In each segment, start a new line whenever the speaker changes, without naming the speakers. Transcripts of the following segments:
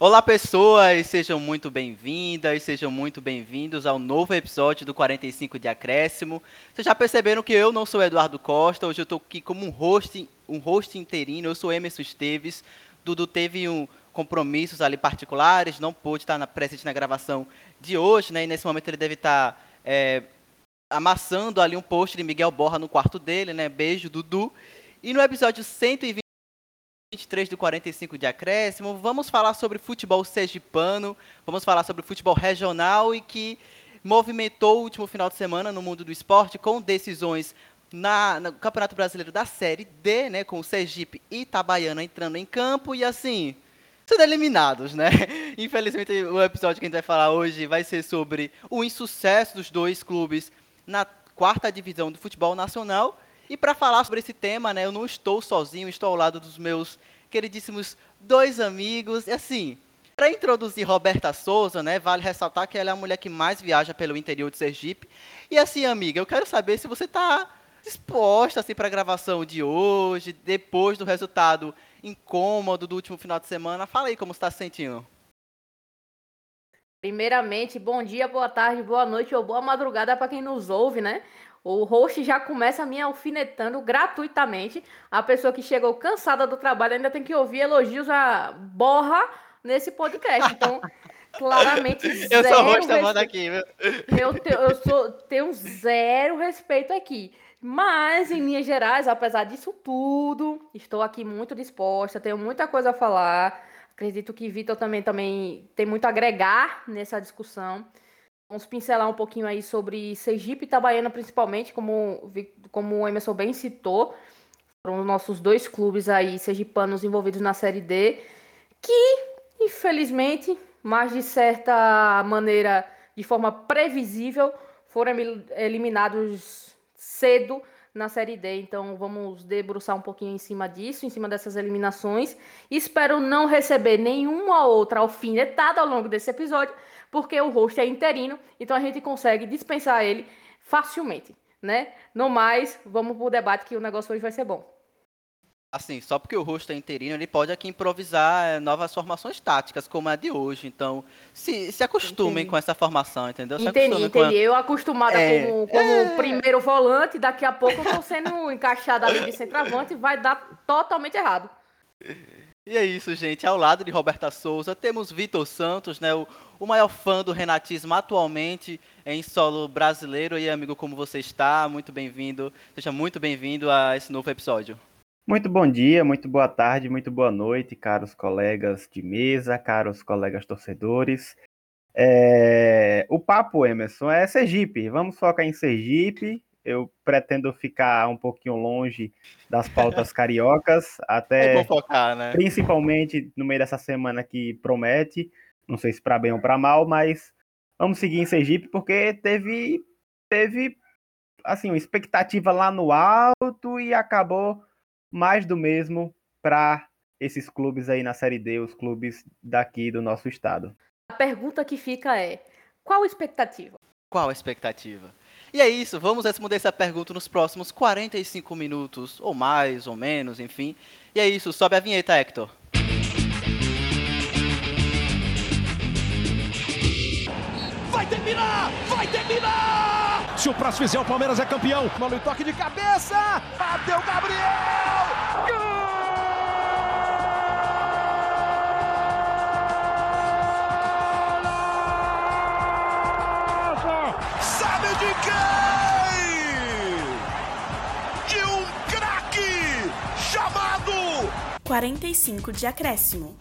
Olá, pessoas! Sejam muito bem-vindas, sejam muito bem-vindos ao novo episódio do 45 de Acréscimo. Vocês já perceberam que eu não sou Eduardo Costa, hoje eu estou aqui como um host, um host interino, eu sou Emerson Esteves. Dudu teve um compromissos ali particulares, não pôde estar na, presente na gravação de hoje, né? E nesse momento ele deve estar é, amassando ali um post de Miguel Borra no quarto dele, né? Beijo, Dudu. E no episódio 120 23 do 45 de acréscimo, vamos falar sobre futebol sergipano, vamos falar sobre futebol regional e que movimentou o último final de semana no mundo do esporte com decisões na, no Campeonato Brasileiro da Série D, né, com o Sergipe e Itabaiana entrando em campo e assim, sendo eliminados, né? Infelizmente o episódio que a gente vai falar hoje vai ser sobre o insucesso dos dois clubes na quarta divisão do futebol nacional e para falar sobre esse tema, né, eu não estou sozinho, estou ao lado dos meus queridíssimos dois amigos. E assim, para introduzir Roberta Souza, né, vale ressaltar que ela é a mulher que mais viaja pelo interior de Sergipe. E assim, amiga, eu quero saber se você está disposta assim, para a gravação de hoje, depois do resultado incômodo do último final de semana. Fala aí como está se sentindo.
Primeiramente, bom dia, boa tarde, boa noite ou boa madrugada para quem nos ouve, né? O host já começa me alfinetando gratuitamente. A pessoa que chegou cansada do trabalho ainda tem que ouvir elogios a borra nesse podcast. Então, claramente
Eu sou host respe... aqui, viu?
Eu, te, eu sou, tenho zero respeito aqui. Mas, em linhas gerais, apesar disso tudo, estou aqui muito disposta, tenho muita coisa a falar. Acredito que Vitor também, também tem muito a agregar nessa discussão. Vamos pincelar um pouquinho aí sobre Sergipe e Itabaiana, principalmente, como, como o Emerson bem citou. Foram os nossos dois clubes aí, sergipanos, envolvidos na Série D, que, infelizmente, mas de certa maneira, de forma previsível, foram eliminados cedo na Série D. Então vamos debruçar um pouquinho em cima disso, em cima dessas eliminações. Espero não receber nenhuma outra alfinetada ao longo desse episódio, porque o host é interino, então a gente consegue dispensar ele facilmente, né? No mais, vamos pro debate que o negócio hoje vai ser bom.
Assim, só porque o rosto é interino, ele pode aqui improvisar é, novas formações táticas, como a de hoje. Então, se, se acostumem entendi. com essa formação, entendeu? Se
entendi, entendi. A... Eu acostumada é, como, como é... primeiro volante, daqui a pouco eu tô sendo encaixada ali de centroavante, vai dar totalmente errado.
E é isso, gente. Ao lado de Roberta Souza, temos Vitor Santos, né? O, o maior fã do renatismo atualmente em solo brasileiro. E amigo, como você está? Muito bem-vindo. Seja muito bem-vindo a esse novo episódio.
Muito bom dia, muito boa tarde, muito boa noite, caros colegas de mesa, caros colegas torcedores. É... O papo, Emerson, é Sergipe. Vamos focar em Sergipe. Eu pretendo ficar um pouquinho longe das pautas cariocas, até
focar, né?
principalmente no meio dessa semana que promete. Não sei se para bem ou para mal, mas vamos seguir em Sergipe porque teve teve assim uma expectativa lá no alto e acabou mais do mesmo para esses clubes aí na Série D, os clubes daqui do nosso estado.
A pergunta que fica é: qual a expectativa?
Qual a expectativa? E é isso, vamos responder essa pergunta nos próximos 45 minutos, ou mais, ou menos, enfim. E é isso, sobe a vinheta, Hector.
Vai terminar! Vai terminar! Se o próximo fizer, o Palmeiras é campeão. Mano, toque de cabeça! Bateu Gabriel! Gol! Sabe de quem?
45 de acréscimo.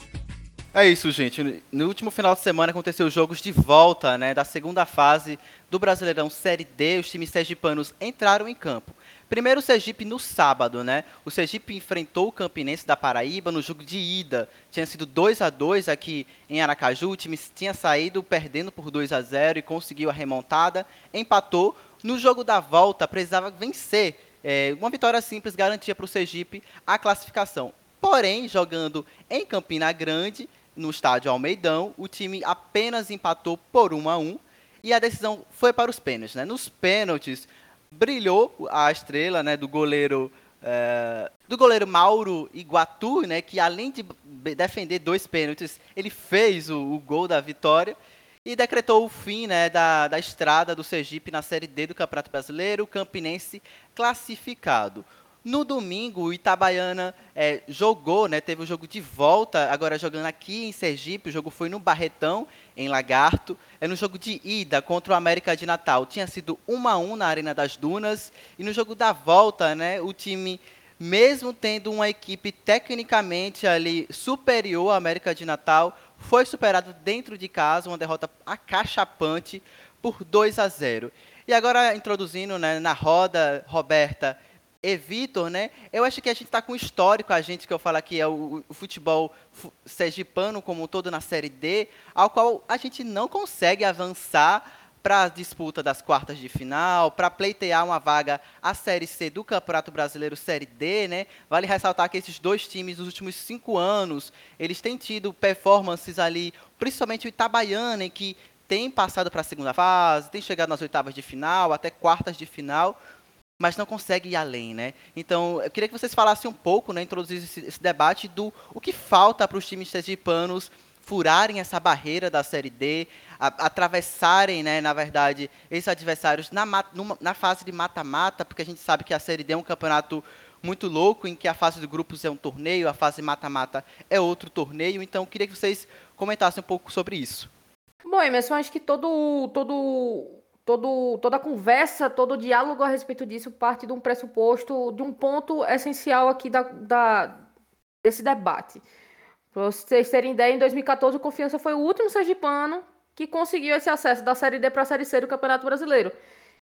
É isso, gente. No último final de semana aconteceu os jogos de volta, né, da segunda fase do Brasileirão Série D. Os times sergipanos entraram em campo. Primeiro o Sergipe no sábado, né? O Sergipe enfrentou o Campinense da Paraíba no jogo de ida. Tinha sido 2 a 2 aqui em Aracaju. O time tinha saído perdendo por 2 a 0 e conseguiu a remontada. Empatou. No jogo da volta, precisava vencer. É, uma vitória simples garantia para o Sergipe a classificação. Porém, jogando em Campina Grande, no estádio Almeidão. O time apenas empatou por 1 a 1 e a decisão foi para os pênaltis. Né? Nos pênaltis, brilhou a estrela né, do goleiro é, do goleiro Mauro Iguatu, né, que além de defender dois pênaltis, ele fez o, o gol da vitória e decretou o fim né, da, da estrada do Sergipe na Série D do Campeonato Brasileiro, o Campinense classificado. No domingo, o Itabaiana é, jogou, né, teve o jogo de volta, agora jogando aqui em Sergipe. O jogo foi no Barretão, em Lagarto. É no jogo de ida contra o América de Natal. Tinha sido 1 a 1 na Arena das Dunas. E no jogo da volta, né, o time, mesmo tendo uma equipe tecnicamente ali superior à América de Natal, foi superado dentro de casa, uma derrota acachapante por 2 a 0. E agora introduzindo né, na roda, Roberta e Vitor, né? Eu acho que a gente está com histórico, a gente que eu falo aqui é o, o futebol sergipano como um todo na Série D, ao qual a gente não consegue avançar para a disputa das quartas de final, para pleitear uma vaga à Série C do Campeonato Brasileiro Série D, né? Vale ressaltar que esses dois times, nos últimos cinco anos, eles têm tido performances ali, principalmente o Itabaiana, em que tem passado para a segunda fase, tem chegado nas oitavas de final, até quartas de final, mas não consegue ir além, né? Então, eu queria que vocês falassem um pouco, né, introduzir esse, esse debate do o que falta para os times sergipanos furarem essa barreira da Série D, a, atravessarem, né, na verdade, esses adversários na, numa, na fase de mata-mata, porque a gente sabe que a Série D é um campeonato muito louco, em que a fase de grupos é um torneio, a fase mata-mata é outro torneio. Então, eu queria que vocês comentassem um pouco sobre isso.
Bom, Emerson, acho que todo, todo todo, toda a conversa, todo o diálogo a respeito disso parte de um pressuposto, de um ponto essencial aqui da, da desse debate. Para vocês terem ideia, em 2014 o Confiança foi o último sergipano que conseguiu esse acesso da Série D para a Série C do Campeonato Brasileiro.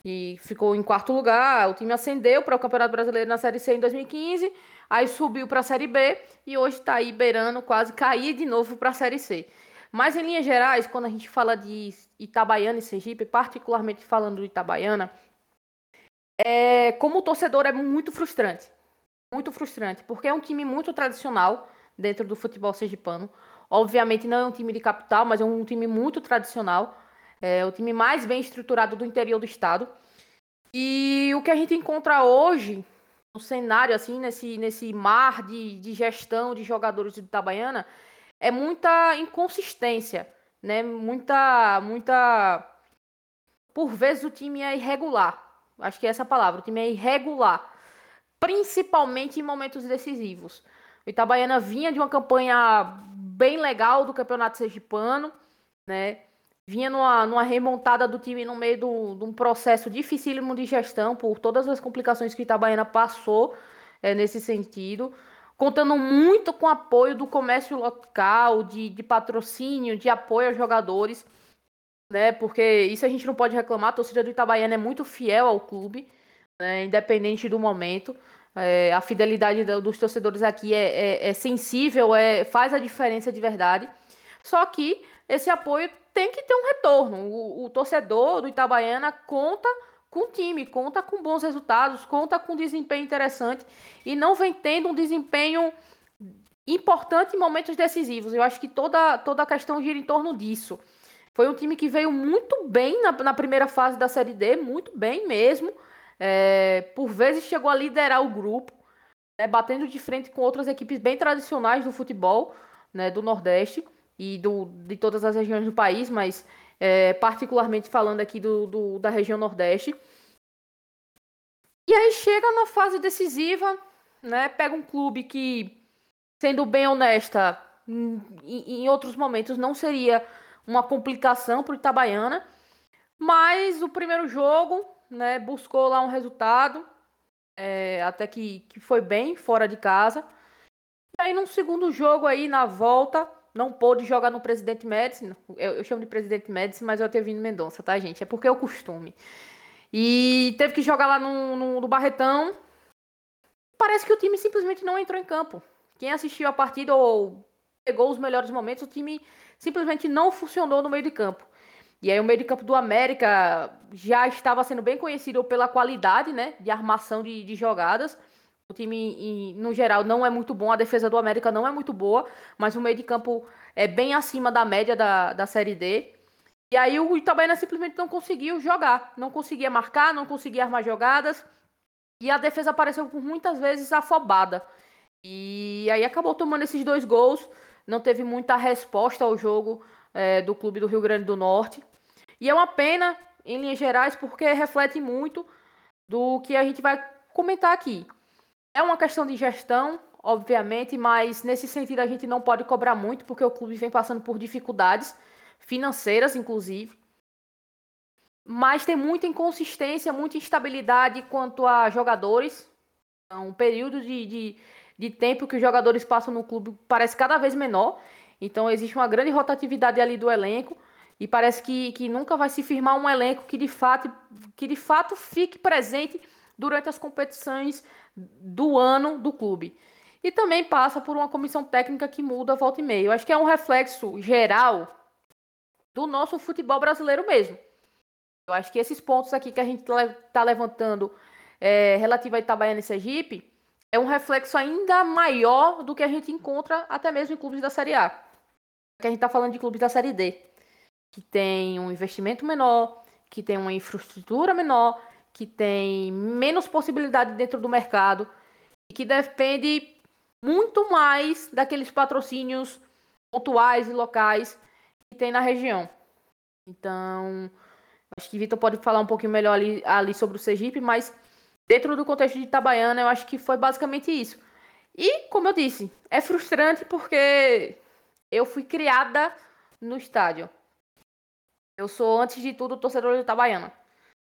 E ficou em quarto lugar, o time ascendeu para o Campeonato Brasileiro na Série C em 2015, aí subiu para a Série B e hoje está aí beirando quase cair de novo para a Série C. Mas em linhas gerais, quando a gente fala de Itabaiana e Sergipe, particularmente falando do Itabaiana, é, como torcedor é muito frustrante. Muito frustrante, porque é um time muito tradicional dentro do futebol sergipano. Obviamente não é um time de capital, mas é um time muito tradicional. É o time mais bem estruturado do interior do estado. E o que a gente encontra hoje, no cenário, assim, nesse, nesse mar de, de gestão de jogadores de Itabaiana, é muita inconsistência, né? Muita, muita. Por vezes o time é irregular. Acho que é essa palavra. O time é irregular, principalmente em momentos decisivos. O Itabaiana vinha de uma campanha bem legal do Campeonato Sergipano, né? Vinha numa, numa remontada do time no meio do, de um processo dificílimo de gestão por todas as complicações que Itabaiana passou é, nesse sentido contando muito com apoio do comércio local, de, de patrocínio, de apoio aos jogadores, né? Porque isso a gente não pode reclamar, a torcida do Itabaiana é muito fiel ao clube, né? independente do momento. É, a fidelidade dos torcedores aqui é, é, é, sensível, é, faz a diferença de verdade. Só que esse apoio tem que ter um retorno. O, o torcedor do Itabaiana conta com time, conta com bons resultados, conta com desempenho interessante e não vem tendo um desempenho importante em momentos decisivos. Eu acho que toda, toda a questão gira em torno disso. Foi um time que veio muito bem na, na primeira fase da Série D, muito bem mesmo. É, por vezes chegou a liderar o grupo, né, batendo de frente com outras equipes bem tradicionais do futebol né, do Nordeste e do, de todas as regiões do país, mas é, particularmente falando aqui do, do, da região Nordeste. E aí chega na fase decisiva, né? Pega um clube que, sendo bem honesta, em, em outros momentos não seria uma complicação para o Itabaiana, mas o primeiro jogo, né? Buscou lá um resultado, é, até que, que foi bem fora de casa. E aí, num segundo jogo aí, na volta, não pôde jogar no Presidente Médici. Eu, eu, chamo de Presidente Médici, mas eu tenho vindo Mendonça, tá, gente? É porque é o costume. E teve que jogar lá no, no, no, Barretão. Parece que o time simplesmente não entrou em campo. Quem assistiu a partida ou pegou os melhores momentos, o time simplesmente não funcionou no meio de campo. E aí o meio de campo do América já estava sendo bem conhecido pela qualidade, né, de armação de, de jogadas. O time, no geral, não é muito bom. A defesa do América não é muito boa, mas o meio de campo é bem acima da média da, da Série D. E aí o Itabaiana simplesmente não conseguiu jogar. Não conseguia marcar, não conseguia armar jogadas. E a defesa apareceu por muitas vezes afobada. E aí acabou tomando esses dois gols. Não teve muita resposta ao jogo é, do clube do Rio Grande do Norte. E é uma pena, em linhas gerais, porque reflete muito do que a gente vai comentar aqui. É uma questão de gestão, obviamente, mas nesse sentido a gente não pode cobrar muito, porque o clube vem passando por dificuldades financeiras, inclusive. Mas tem muita inconsistência, muita instabilidade quanto a jogadores. É um período de, de, de tempo que os jogadores passam no clube parece cada vez menor. Então existe uma grande rotatividade ali do elenco. E parece que, que nunca vai se firmar um elenco que de fato, que de fato fique presente durante as competições do ano do clube. E também passa por uma comissão técnica que muda volta e meia. Eu acho que é um reflexo geral do nosso futebol brasileiro mesmo. Eu acho que esses pontos aqui que a gente está levantando é, relativo a Itabaiana e Sergipe é um reflexo ainda maior do que a gente encontra até mesmo em clubes da Série A. Que a gente está falando de clubes da Série D, que tem um investimento menor, que tem uma infraestrutura menor, que tem menos possibilidade dentro do mercado e que depende muito mais daqueles patrocínios pontuais e locais que tem na região. Então, acho que Vitor pode falar um pouquinho melhor ali, ali sobre o Sergipe, mas dentro do contexto de Itabaiana, eu acho que foi basicamente isso. E, como eu disse, é frustrante porque eu fui criada no estádio. Eu sou, antes de tudo, torcedor de Itabaiana.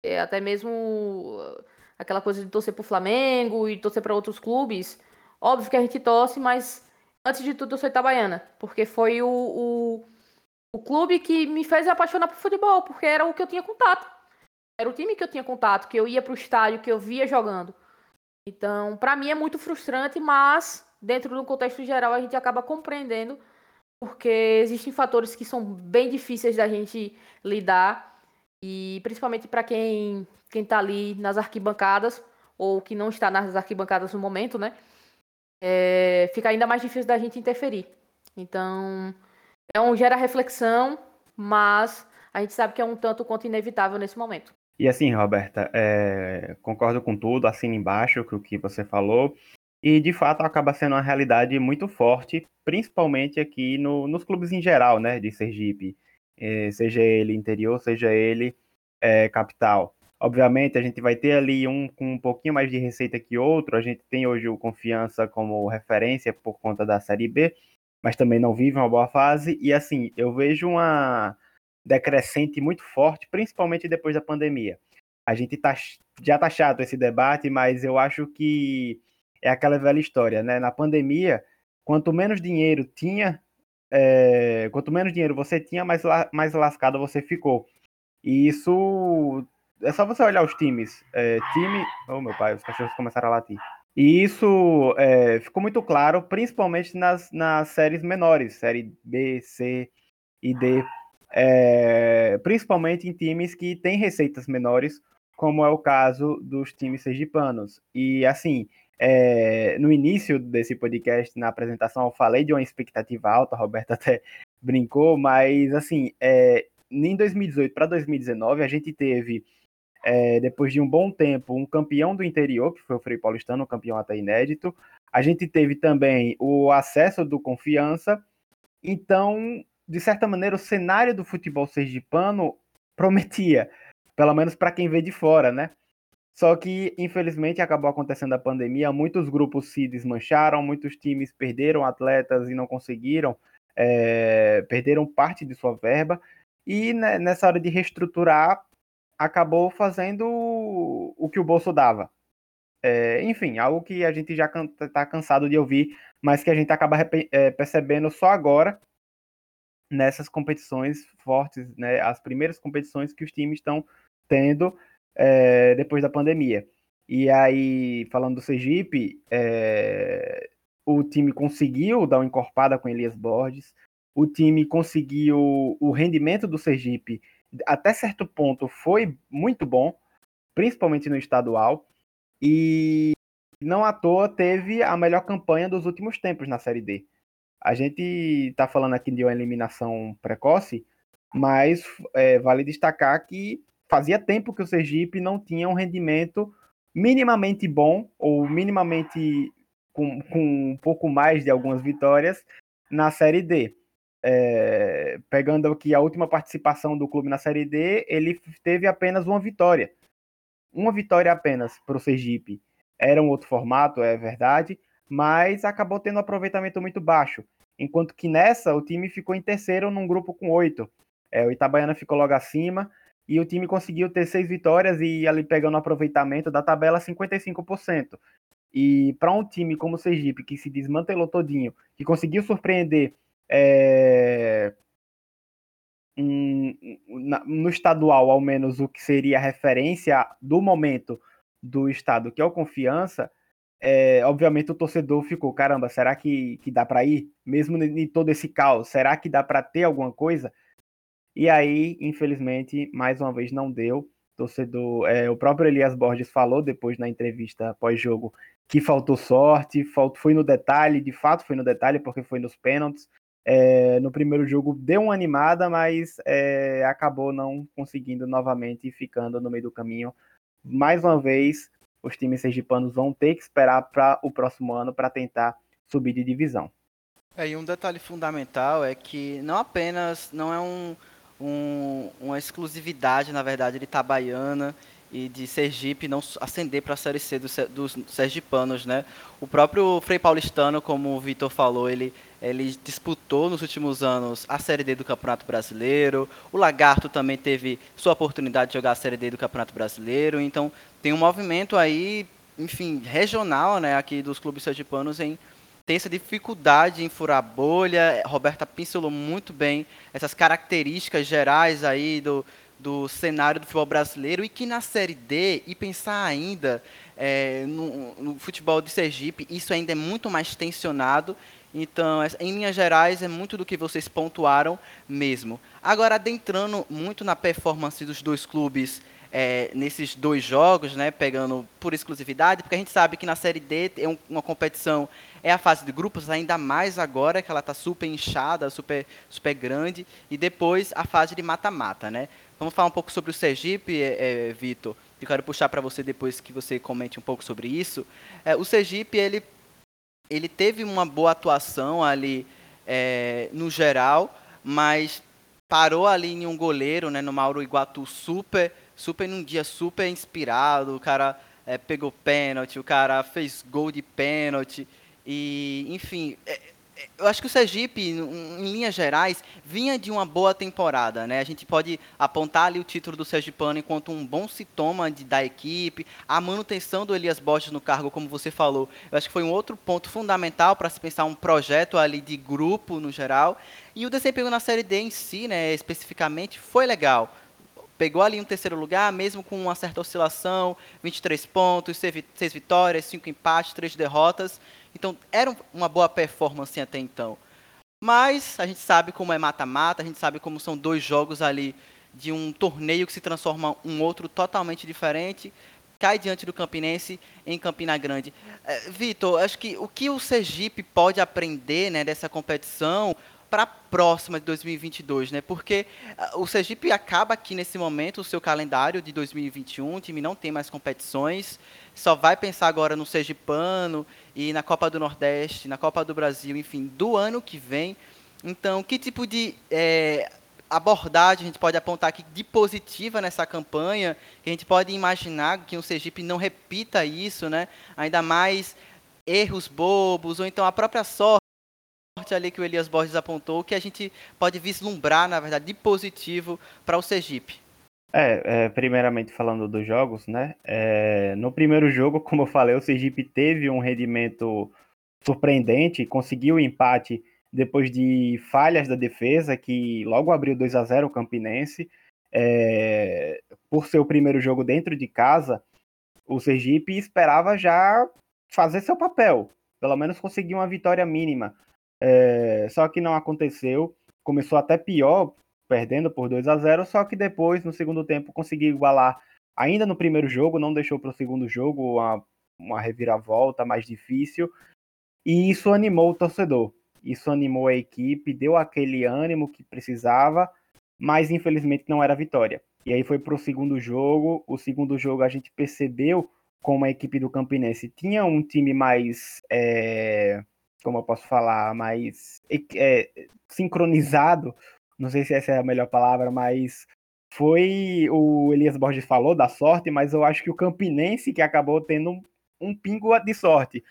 É, até mesmo uh, aquela coisa de torcer pro Flamengo e torcer para outros clubes. Óbvio que a gente torce, mas antes de tudo eu sou itabaiana, porque foi o, o, o clube que me fez apaixonar por futebol, porque era o que eu tinha contato. Era o time que eu tinha contato, que eu ia pro estádio, que eu via jogando. Então, para mim é muito frustrante, mas dentro do contexto geral a gente acaba compreendendo, porque existem fatores que são bem difíceis da gente lidar e principalmente para quem quem está ali nas arquibancadas ou que não está nas arquibancadas no momento, né? É, fica ainda mais difícil da gente interferir. Então, é um gera reflexão, mas a gente sabe que é um tanto quanto inevitável nesse momento.
E assim, Roberta, é, concordo com tudo, assina embaixo o que você falou. E de fato acaba sendo uma realidade muito forte, principalmente aqui no, nos clubes em geral, né, de Sergipe seja ele interior, seja ele é, capital. Obviamente, a gente vai ter ali um com um pouquinho mais de receita que outro. A gente tem hoje o Confiança como referência por conta da Série B, mas também não vive uma boa fase. E assim, eu vejo uma decrescente muito forte, principalmente depois da pandemia. A gente tá, já tá chato esse debate, mas eu acho que é aquela velha história, né? Na pandemia, quanto menos dinheiro tinha é, quanto menos dinheiro você tinha, mais, la, mais lascado você ficou. E isso é só você olhar os times. É, time. Oh, meu pai, os cachorros começaram a latir. E isso é, ficou muito claro, principalmente nas, nas séries menores, série B, C e D. É, principalmente em times que têm receitas menores, como é o caso dos times sergipanos. E assim, é, no início desse podcast, na apresentação, eu falei de uma expectativa alta, a Roberta até brincou, mas assim, é, em 2018 para 2019, a gente teve, é, depois de um bom tempo, um campeão do interior, que foi o Frei Paulistano, um campeão até inédito. A gente teve também o acesso do Confiança. Então, de certa maneira, o cenário do futebol sergipano prometia, pelo menos para quem vê de fora, né? Só que, infelizmente, acabou acontecendo a pandemia, muitos grupos se desmancharam, muitos times perderam atletas e não conseguiram, é, perderam parte de sua verba, e né, nessa hora de reestruturar, acabou fazendo o que o bolso dava. É, enfim, algo que a gente já está cansado de ouvir, mas que a gente acaba é, percebendo só agora, nessas competições fortes, né, as primeiras competições que os times estão tendo é, depois da pandemia. E aí, falando do Sergipe, é, o time conseguiu dar uma encorpada com Elias Borges, o time conseguiu o rendimento do Sergipe até certo ponto foi muito bom, principalmente no estadual, e não à toa teve a melhor campanha dos últimos tempos na Série D. A gente está falando aqui de uma eliminação precoce, mas é, vale destacar que fazia tempo que o Sergipe não tinha um rendimento minimamente bom, ou minimamente com, com um pouco mais de algumas vitórias na Série D. É, pegando aqui a última participação do clube na Série D, ele teve apenas uma vitória. Uma vitória apenas para o Sergipe. Era um outro formato, é verdade, mas acabou tendo um aproveitamento muito baixo. Enquanto que nessa, o time ficou em terceiro num grupo com oito. É, o Itabaiana ficou logo acima e o time conseguiu ter seis vitórias e ali pegando o aproveitamento da tabela 55%. E para um time como o Sergipe, que se desmantelou todinho, que conseguiu surpreender é, um, no estadual, ao menos, o que seria a referência do momento do estado, que é o confiança, é, obviamente o torcedor ficou, caramba, será que, que dá para ir? Mesmo em todo esse caos, será que dá para ter alguma coisa? E aí, infelizmente, mais uma vez não deu. Torcedor, é, o próprio Elias Borges falou depois na entrevista pós-jogo que faltou sorte, faltou, foi no detalhe, de fato foi no detalhe, porque foi nos pênaltis. É, no primeiro jogo deu uma animada, mas é, acabou não conseguindo novamente e ficando no meio do caminho. Mais uma vez, os times sergipanos vão ter que esperar para o próximo ano para tentar subir de divisão.
É, e um detalhe fundamental é que não apenas não é um, um, uma exclusividade, na verdade, de Itabaiana e de Sergipe não ascender para a Série C dos, dos sergipanos, né? O próprio Frei Paulistano, como o Vitor falou, ele, ele disputou nos últimos anos a Série D do Campeonato Brasileiro. O Lagarto também teve sua oportunidade de jogar a Série D do Campeonato Brasileiro. Então, tem um movimento aí, enfim, regional, né, aqui dos clubes sergipanos em ter essa dificuldade em furar bolha. Roberta pincelou muito bem essas características gerais aí do, do cenário do futebol brasileiro e que na Série D, e pensar ainda é, no, no, futebol de Sergipe, isso ainda é muito mais tensionado. Então, em linhas gerais, é muito do que vocês pontuaram mesmo. Agora, adentrando muito na performance dos dois clubes é, nesses dois jogos, né, pegando por exclusividade, porque a gente sabe que na Série D é um, uma competição, é a fase de grupos, ainda mais agora que ela está super inchada, super, super grande, e depois a fase de mata-mata. Né? Vamos falar um pouco sobre o Sergipe, é, é, Vitor. Eu quero puxar para você depois que você comente um pouco sobre isso. É, o Sergipe, ele, ele teve uma boa atuação ali é, no geral, mas parou ali em um goleiro, né, no Mauro Iguatu, super, super num dia super inspirado. O cara é, pegou pênalti, o cara fez gol de pênalti. E, enfim, é, eu acho que o Sergipe, em linhas gerais, vinha de uma boa temporada, né? A gente pode apontar ali o título do Sergipano enquanto um bom sintoma de, da equipe, a manutenção do Elias Borges no cargo, como você falou. Eu acho que foi um outro ponto fundamental para se pensar um projeto ali de grupo no geral. E o desempenho na Série D em si, né, especificamente, foi legal pegou ali um terceiro lugar, mesmo com uma certa oscilação, 23 pontos, 6 vitórias, 5 empates, 3 derrotas. Então, era uma boa performance até então. Mas a gente sabe como é mata-mata, a gente sabe como são dois jogos ali de um torneio que se transforma um outro totalmente diferente. Cai diante do Campinense em Campina Grande. É, Vitor, acho que o que o Sergipe pode aprender né, dessa competição para a próxima de 2022, né? Porque uh, o Sergipe acaba aqui nesse momento o seu calendário de 2021, o time não tem mais competições, só vai pensar agora no Sergipano e na Copa do Nordeste, na Copa do Brasil, enfim, do ano que vem. Então, que tipo de é, abordagem a gente pode apontar aqui de positiva nessa campanha, que a gente pode imaginar que o Sergipe não repita isso, né? Ainda mais erros bobos, ou então a própria sorte ali que o Elias Borges apontou, que a gente pode vislumbrar, na verdade, de positivo para o Sergipe?
É, é, primeiramente falando dos jogos, né? É, no primeiro jogo, como eu falei, o Sergipe teve um rendimento surpreendente, conseguiu o empate depois de falhas da defesa, que logo abriu 2 a 0 o Campinense. É, por ser o primeiro jogo dentro de casa, o Sergipe esperava já fazer seu papel, pelo menos conseguir uma vitória mínima. É, só que não aconteceu. Começou até pior, perdendo por 2 a 0 só que depois, no segundo tempo, conseguiu igualar ainda no primeiro jogo, não deixou para o segundo jogo uma, uma reviravolta mais difícil. E isso animou o torcedor. Isso animou a equipe, deu aquele ânimo que precisava, mas infelizmente não era vitória. E aí foi para o segundo jogo. O segundo jogo a gente percebeu como a equipe do Campinense tinha um time mais, é, como eu posso falar, mais é, sincronizado, não sei se essa é a melhor palavra, mas foi o Elias Borges falou da sorte, mas eu acho que o Campinense que acabou tendo um, um pingo de sorte,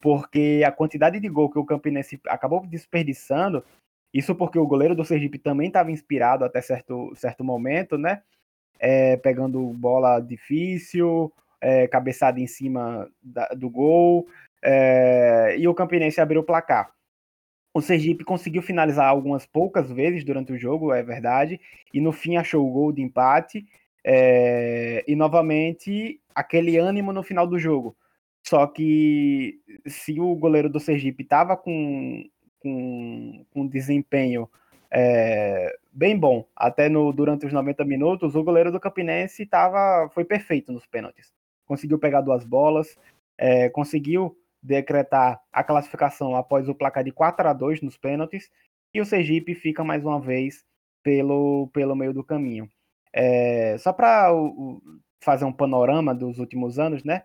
porque a quantidade de gol que o Campinense acabou desperdiçando, isso porque o goleiro do Sergipe também estava inspirado até certo, certo momento, né? É, pegando bola difícil, é, cabeçada em cima da, do gol, é, e o Campinense abriu o placar. O Sergipe conseguiu finalizar algumas poucas vezes durante o jogo, é verdade, e no fim achou o gol de empate. É, e novamente aquele ânimo no final do jogo. Só que se o goleiro do Sergipe estava com, com, com desempenho é, bem bom até no, durante os 90 minutos, o goleiro do Campinense tava, foi perfeito nos pênaltis. Conseguiu pegar duas bolas, é, conseguiu decretar a classificação após o placar de 4 a 2 nos pênaltis, e o Sergipe fica mais uma vez pelo, pelo meio do caminho. É, só para fazer um panorama dos últimos anos, né?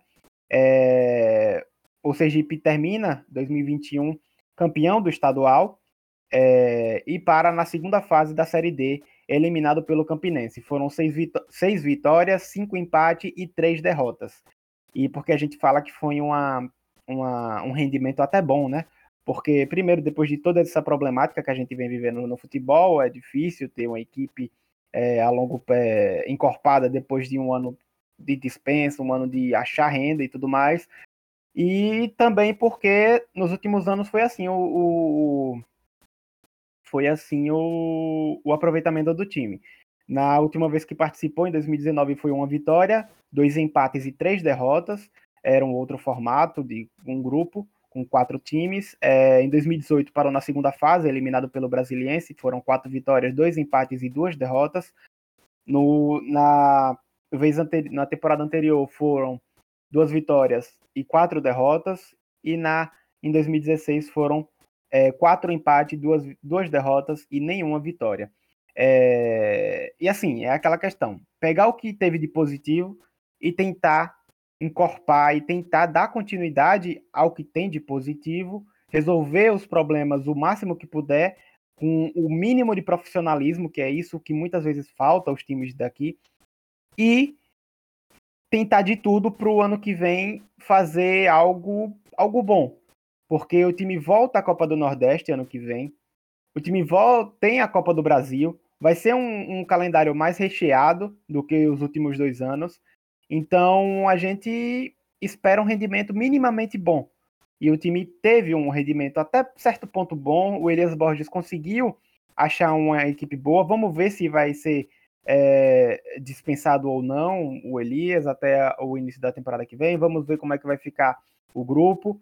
É, o Sergipe termina 2021 campeão do estadual é, e para na segunda fase da Série D, eliminado pelo Campinense. Foram seis, vitó seis vitórias, cinco empates e três derrotas. E porque a gente fala que foi uma uma, um rendimento até bom, né? Porque, primeiro, depois de toda essa problemática que a gente vem vivendo no futebol, é difícil ter uma equipe é, a longo pé encorpada depois de um ano de dispensa, um ano de achar renda e tudo mais. E também porque nos últimos anos foi assim o, o foi assim o, o aproveitamento do time. Na última vez que participou, em 2019, foi uma vitória, dois empates e três derrotas era um outro formato de um grupo com quatro times. É, em 2018 parou na segunda fase, eliminado pelo Brasiliense, foram quatro vitórias, dois empates e duas derrotas. No, na, vez na temporada anterior foram duas vitórias e quatro derrotas, e na em 2016 foram é, quatro empates, duas, duas derrotas e nenhuma vitória. É, e assim, é aquela questão: pegar o que teve de positivo e tentar encorpar e tentar dar continuidade ao que tem de positivo, resolver os problemas o máximo que puder, com o mínimo de profissionalismo, que é isso que muitas vezes falta aos times daqui, e tentar de tudo para o ano que vem fazer algo, algo bom. Porque o time volta à Copa do Nordeste ano que vem, o time volta, tem a Copa do Brasil, vai ser um, um calendário mais recheado do que os últimos dois anos. Então a gente espera um rendimento minimamente bom. E o time teve um rendimento até certo ponto bom. O Elias Borges conseguiu achar uma equipe boa. Vamos ver se vai ser é, dispensado ou não o Elias até o início da temporada que vem. Vamos ver como é que vai ficar o grupo.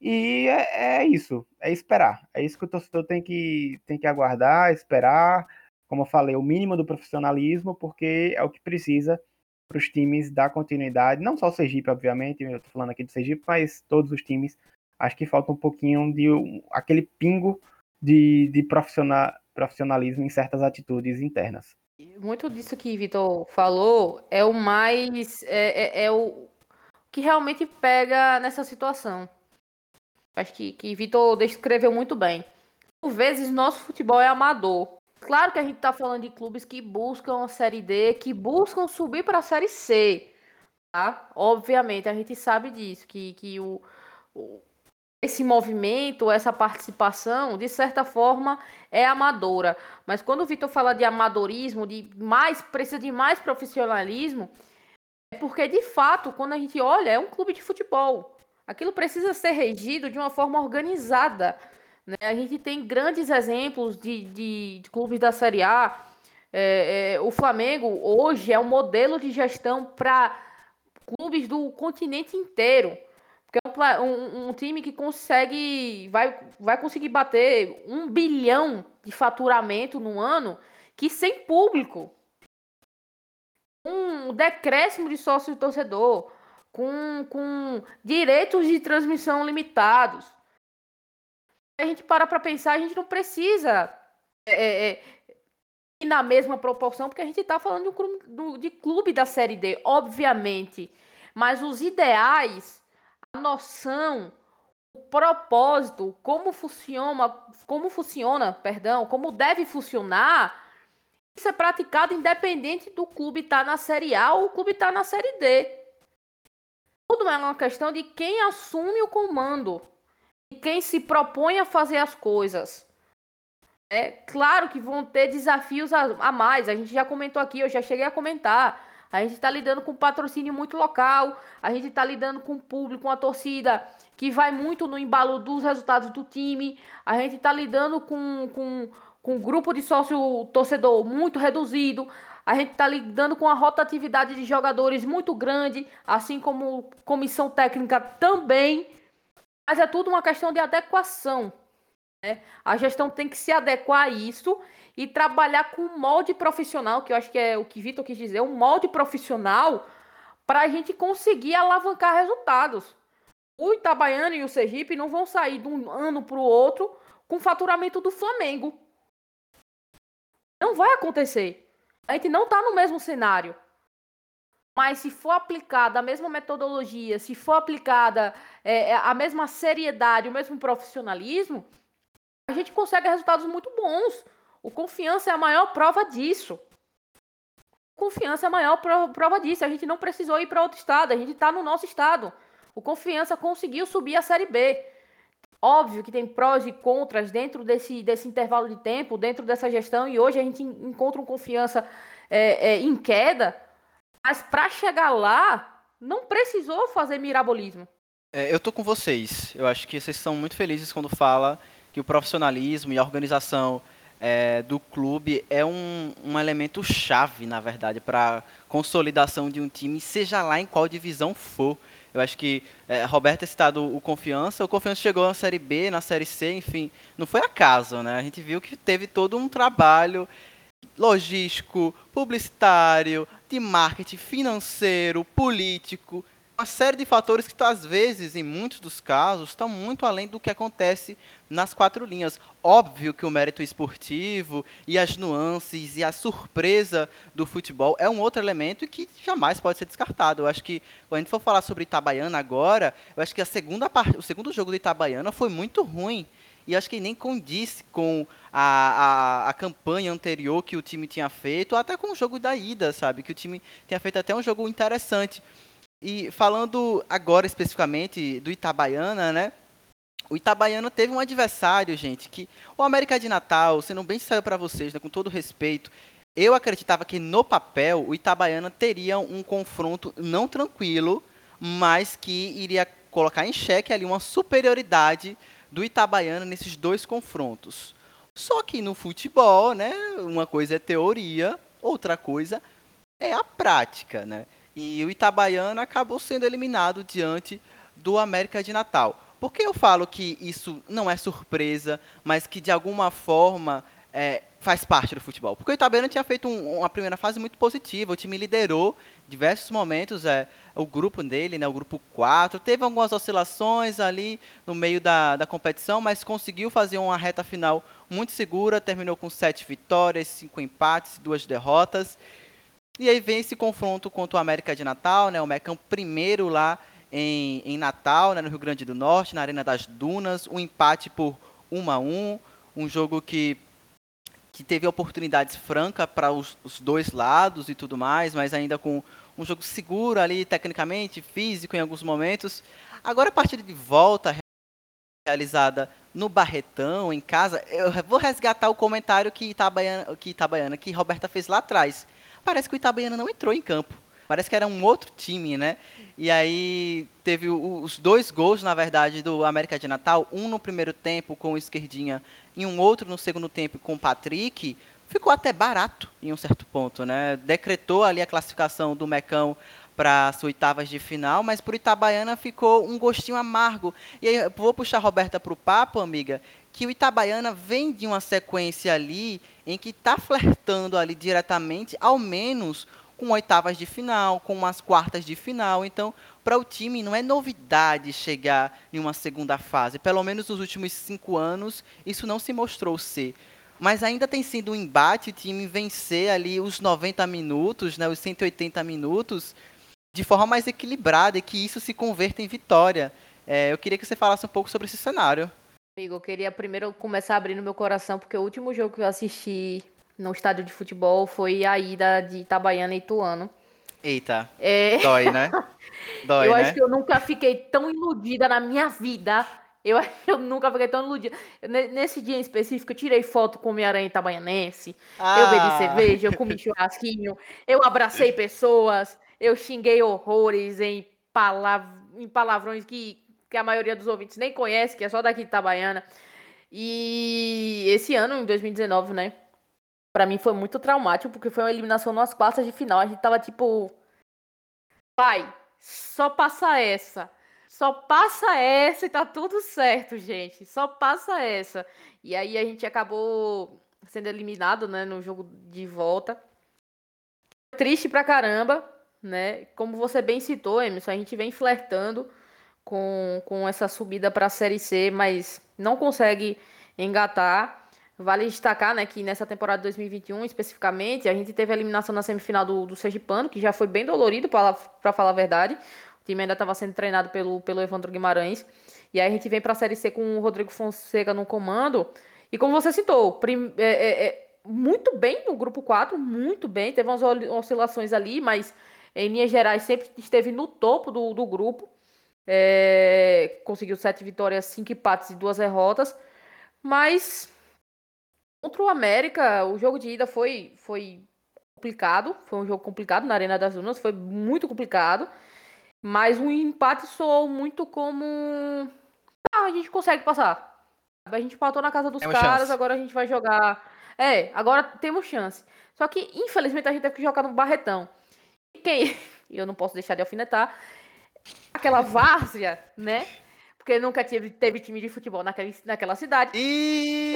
E é, é isso, é esperar. É isso que o torcedor tem que, tem que aguardar, esperar. Como eu falei, o mínimo do profissionalismo, porque é o que precisa para os times dar continuidade, não só o Sergipe, obviamente, eu estou falando aqui do Sergipe, mas todos os times. Acho que falta um pouquinho de um, aquele pingo de, de profissional, profissionalismo em certas atitudes internas.
Muito disso que Vitor falou é o mais. É, é, é, o que realmente pega nessa situação. Acho que, que Vitor descreveu muito bem. Por vezes, nosso futebol é amador. Claro que a gente está falando de clubes que buscam a Série D, que buscam subir para a Série C. Tá? Obviamente, a gente sabe disso, que, que o, o, esse movimento, essa participação, de certa forma, é amadora. Mas quando o Vitor fala de amadorismo, de mais, precisa de mais profissionalismo, é porque, de fato, quando a gente olha, é um clube de futebol. Aquilo precisa ser regido de uma forma organizada. Né? A gente tem grandes exemplos de, de, de clubes da Série A. É, é, o Flamengo hoje é um modelo de gestão para clubes do continente inteiro. Porque é um, um, time que consegue, vai, vai conseguir bater um bilhão de faturamento no ano, que sem público, um decréscimo de sócio torcedor, com, com direitos de transmissão limitados a gente para para pensar, a gente não precisa é, é, é, ir na mesma proporção, porque a gente está falando de, um, de clube da Série D, obviamente. Mas os ideais, a noção, o propósito, como funciona, como funciona, perdão, como deve funcionar, isso é praticado independente do clube estar tá na Série A ou o clube estar tá na Série D. Tudo é uma questão de quem assume o comando quem se propõe a fazer as coisas. É claro que vão ter desafios a, a mais. A gente já comentou aqui, eu já cheguei a comentar. A gente está lidando com patrocínio muito local, a gente está lidando com o público, com a torcida que vai muito no embalo dos resultados do time, a gente está lidando com, com, com um grupo de sócio torcedor muito reduzido, a gente está lidando com a rotatividade de jogadores muito grande, assim como comissão técnica também. Mas é tudo uma questão de adequação. Né? A gestão tem que se adequar a isso e trabalhar com um molde profissional, que eu acho que é o que Vitor quis dizer, um molde profissional para a gente conseguir alavancar resultados. O Itabaiana e o Sergipe não vão sair de um ano para o outro com o faturamento do Flamengo. Não vai acontecer. A gente não está no mesmo cenário. Mas se for aplicada a mesma metodologia, se for aplicada é, é a mesma seriedade, o mesmo profissionalismo, a gente consegue resultados muito bons. O confiança é a maior prova disso. Confiança é a maior prova disso. A gente não precisou ir para outro estado, a gente está no nosso estado. O Confiança conseguiu subir a Série B. Óbvio que tem prós e contras dentro desse, desse intervalo de tempo, dentro dessa gestão, e hoje a gente encontra um Confiança é, é, em queda, mas para chegar lá, não precisou fazer mirabolismo.
É, eu tô com vocês. Eu acho que vocês são muito felizes quando fala que o profissionalismo e a organização é, do clube é um, um elemento chave, na verdade, para consolidação de um time, seja lá em qual divisão for. Eu acho que é, Roberto tem citado o Confiança. O Confiança chegou na Série B, na Série C, enfim, não foi acaso, né? A gente viu que teve todo um trabalho logístico, publicitário, de marketing financeiro, político, uma série de fatores que, às vezes, em muitos dos casos, estão muito além do que acontece nas quatro linhas. Óbvio que o mérito esportivo e as nuances e a surpresa do futebol é um outro elemento que jamais pode ser descartado. Eu acho que, quando a gente for falar sobre Itabaiana agora, eu acho que a segunda parte, o segundo jogo do Itabaiana foi muito ruim. E acho que nem condiz com a, a, a, campanha anterior que o time tinha feito, até com o jogo da ida, sabe? Que o time tinha feito até um jogo interessante. E falando agora especificamente do Itabaiana, né? O Itabaiana teve um adversário, gente, que o América de Natal, sendo bem sincero para vocês, né, com todo respeito, eu acreditava que no papel o Itabaiana teria um confronto não tranquilo, mas que iria colocar em xeque ali uma superioridade do Itabaiana nesses dois confrontos. Só que no futebol, né, uma coisa é teoria, outra coisa é a prática, né? E o Itabaiana acabou sendo eliminado diante do América de Natal. Por que eu falo que isso não é surpresa, mas que de alguma forma é, faz parte do futebol? Porque o Itabaiana tinha feito um, uma primeira fase muito positiva, o time liderou diversos momentos é, o grupo dele, né, o grupo 4, teve algumas oscilações ali no meio da, da competição, mas conseguiu fazer uma reta final muito segura, terminou com sete vitórias, cinco empates, duas derrotas. E aí vem esse confronto contra o América de Natal, né? O Mecão primeiro lá em, em Natal, né, no Rio Grande do Norte, na Arena das Dunas, um empate por 1 a 1 um jogo que, que teve oportunidades francas para os, os, dois lados e tudo mais, mas ainda com um jogo seguro ali, tecnicamente, físico em alguns momentos. Agora a partida de volta realizada no Barretão, em casa, eu vou resgatar o comentário que Itabaiana, que, Itabaiana, que Roberta fez lá atrás parece que o Itabaiana não entrou em campo. Parece que era um outro time, né? E aí teve os dois gols, na verdade, do América de Natal, um no primeiro tempo com o Esquerdinha e um outro no segundo tempo com o Patrick. Ficou até barato em um certo ponto, né? Decretou ali a classificação do Mecão para as oitavas de final, mas para o Itabaiana ficou um gostinho amargo. E aí, vou puxar a Roberta para o papo, amiga, que o Itabaiana vem de uma sequência ali em que está flertando ali diretamente, ao menos com oitavas de final, com umas quartas de final. Então, para o time não é novidade chegar em uma segunda fase. Pelo menos nos últimos cinco anos, isso não se mostrou ser. Mas ainda tem sido um embate o time vencer ali os 90 minutos, né, os 180 minutos, de forma mais equilibrada e que isso se converta em vitória. É, eu queria que você falasse um pouco sobre esse cenário.
Amigo, eu queria primeiro começar abrindo meu coração, porque o último jogo que eu assisti no estádio de futebol foi a ida de Itabaiana e Ituano.
Eita,
É,
dói, né? Dói,
eu
né?
acho que eu nunca fiquei tão iludida na minha vida. Eu eu nunca fiquei tão iludida. Nesse dia em específico, eu tirei foto com o Homem-Aranha Itabaianense. Eu bebi
Ah,
cerveja, eu comi churrasquinho, eu abracei pessoas, eu xinguei horrores em, palav em palavrões que, que a maioria dos ouvintes nem conhece, que é só daqui de Itabaiana. E esse ano, em 2019, né? Pra mim foi muito traumático, porque foi uma eliminação nas quartas de final. A gente tava tipo. Pai, só passa essa. Só passa essa e tá tudo certo, gente. Só passa essa. E aí a gente acabou sendo eliminado, né, no jogo de volta. Triste pra caramba, né? Como você bem citou, Emerson, a gente vem flertando com, com essa subida para a Série C, mas não consegue engatar. Vale destacar, né, que nessa temporada de 2021, especificamente, a gente teve a eliminação na semifinal do, do Sergipano, que já foi bem dolorido, para falar a verdade. O time ainda estava sendo treinado pelo, pelo Evandro Guimarães. E aí a gente vem para a Série C com o Rodrigo Fonseca no comando. E como você citou, prim- é- é- é muito bem no grupo 4, muito bem. Teve umas oscilações ali, mas em linhas gerais sempre esteve no topo do, do grupo. É, conseguiu sete vitórias, cinco empates e duas derrotas. Mas contra o América, o jogo de ida foi, foi complicado. Foi um jogo complicado na Arena das Dunas, foi muito complicado. Mas o empate soou muito como. Ah, a gente consegue passar. A gente empatou na casa dos
Temos
caras,
chance.
agora a gente vai jogar. É, agora temos chance. Só que, infelizmente, a gente teve que jogar no Barretão. E quem. Eu não posso deixar de alfinetar. Aquela várzea, né? Porque nunca teve, teve time de futebol naquela, naquela cidade.
E...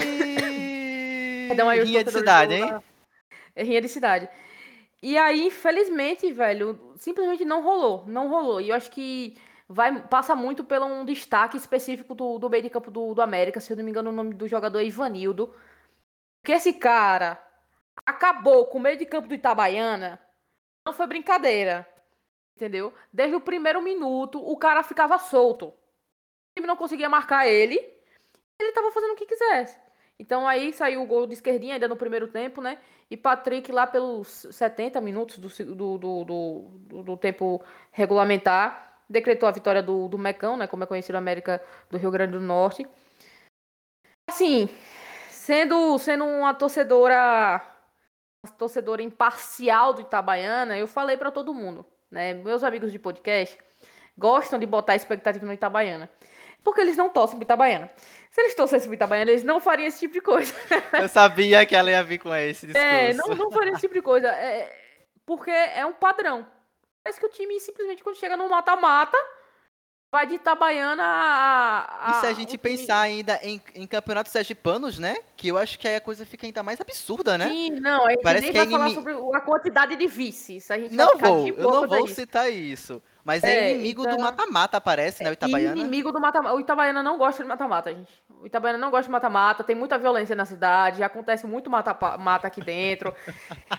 Perdão aí
Rinha de cidade, hein?
É rinha de cidade. E aí, infelizmente, velho, simplesmente não rolou. Não rolou. E eu acho que vai, passa muito pelo um destaque específico do, do meio de campo do, do América. Se eu não me engano, o nome do jogador é Ivanildo. Porque esse cara acabou com o meio de campo do Itabaiana. Não foi brincadeira. Entendeu? Desde o primeiro minuto, o cara ficava solto. O time não conseguia marcar ele. Ele tava fazendo o que quisesse. Então aí saiu o gol de esquerdinha ainda no primeiro tempo, né? E Patrick lá pelos 70 minutos do, do, do, do, do- tempo regulamentar decretou a vitória do, do Mecão, né? Como é conhecido a América do Rio Grande do Norte. Assim, sendo, sendo uma torcedora uma torcedora imparcial do Itabaiana, eu falei pra todo mundo, né? Meus amigos de podcast gostam de botar expectativa no Itabaiana. Porque eles não torcem pro Itabaiana. Se eles torcessem pro Itabaiana, eles não fariam esse tipo de coisa.
Eu sabia que ela ia vir com esse discurso.
É, não, não faria esse tipo de coisa. É, porque é um padrão. Parece que o time simplesmente, quando chega no mata-mata, vai de Itabaiana a.
E se a gente
time-
pensar ainda em, em campeonatos sergipanos, né? Que eu acho que aí a coisa fica ainda mais absurda, né?
Sim, não, a gente
Parece
nem
que é
vai falar
inimi-
sobre a quantidade de vices. A gente vai
Não vou, eu não
a
vou citar isso. Mas é,
É,
inimigo do
então-
mata-mata, parece, né? O Itabaiana.
Inimigo do mata-mata. O Itabaiana não gosta de mata-mata, gente. O Itabaiana não gosta de mata-mata, tem muita violência na cidade, acontece muito mata-mata aqui dentro.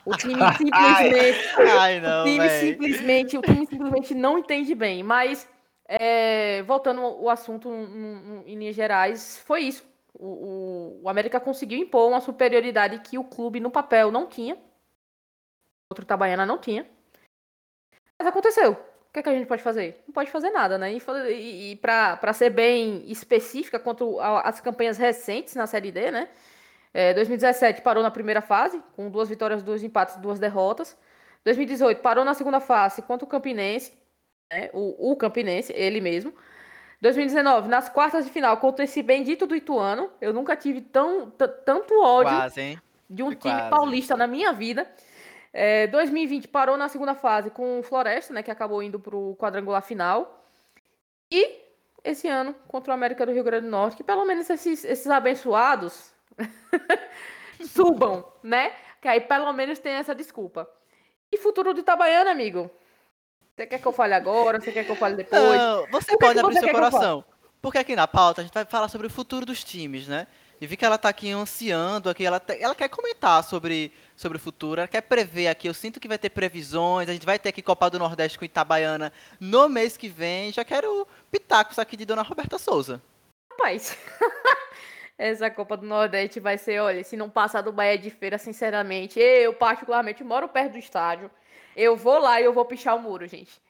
O time simplesmente.
Ai,
o
não,
time
véi.
simplesmente, o time simplesmente não entende bem. Mas é, voltando ao assunto em linhas gerais, foi isso. O, o- o América conseguiu impor uma superioridade que o clube no papel não tinha. Outro Itabaiana não tinha. Mas aconteceu. O que, é que a gente pode fazer? Não pode fazer nada, né? E, e, e para ser bem específica quanto às campanhas recentes na Série D, né? É, 2017 parou na primeira fase, com duas vitórias, dois empates, duas derrotas. 2018 parou na segunda fase contra o Campinense, né? o, o Campinense, ele mesmo. 2019, nas quartas de final, contra esse bendito do Ituano. Eu nunca tive tão, tanto ódio
Quase,
de um
Foi
time
quase.
paulista na minha vida. É, 2020 parou na segunda fase com o Floresta, né, que acabou indo para o quadrangular final. E esse ano contra o América do Rio Grande do Norte, que pelo menos esses, esses abençoados subam, né? Que aí pelo menos tem essa desculpa. E futuro do Itabaiana, amigo? Você quer que eu fale agora? Você quer que eu fale depois?
Não, você pode abrir
você
seu coração. Porque aqui na pauta a gente vai falar sobre o futuro dos times, né? E vi que ela tá aqui ansiando, aqui ela, ela quer comentar sobre, sobre o futuro, ela quer prever aqui. Eu sinto que vai ter previsões, a gente vai ter aqui Copa do Nordeste com Itabaiana no mês que vem. Já quero pitacos aqui de Dona Roberta Souza.
Rapaz, essa Copa do Nordeste vai ser, olha, se não passar do Bahia de Feira, sinceramente, eu particularmente moro perto do estádio. Eu vou lá e eu vou pichar o muro, gente.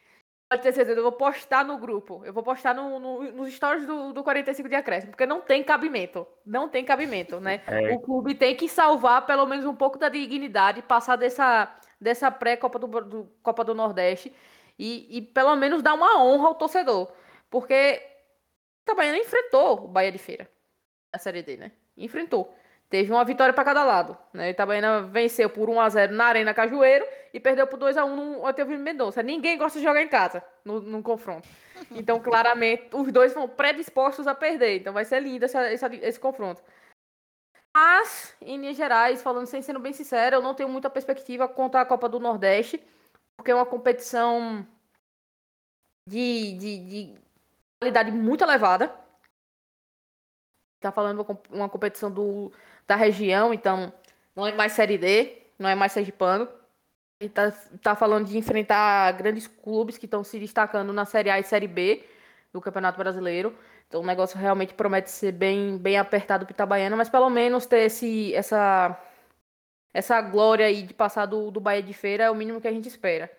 Pode ter certeza, eu vou postar no grupo. Eu vou postar no, no, nos stories do, do 45 de acréscimo, porque não tem cabimento. Não tem cabimento, né?
É.
O clube tem que salvar pelo menos um pouco da dignidade, passar dessa, dessa pré-Copa do, do, Copa do Nordeste e, e pelo menos dar uma honra ao torcedor. Porque o Itabaiana enfrentou o Bahia de Feira na Série D, né? Enfrentou. Teve uma vitória para cada lado. Né? O Itabaiana venceu por 1 a 0 na Arena Cajueiro e perdeu por 2 a 1 no Otávio Mendonça. Ninguém gosta de jogar em casa no, no confronto. Então, claramente, os dois vão predispostos a perder. Então, vai ser lindo essa, esse confronto. Mas, em linhas gerais, falando sem sendo bem sincero, eu não tenho muita perspectiva contra a Copa do Nordeste, porque é uma competição de, de, de qualidade muito elevada. Tá falando uma competição do, da região, então não é mais Série D, não é mais Sergipano. Ele tá, tá falando de enfrentar grandes clubes que estão se destacando na Série A e Série B do Campeonato Brasileiro. Então o negócio realmente promete ser bem, bem apertado para Itabaiana, mas pelo menos ter esse, essa, essa glória aí de passar do, do Bahia de Feira é o mínimo que a gente espera.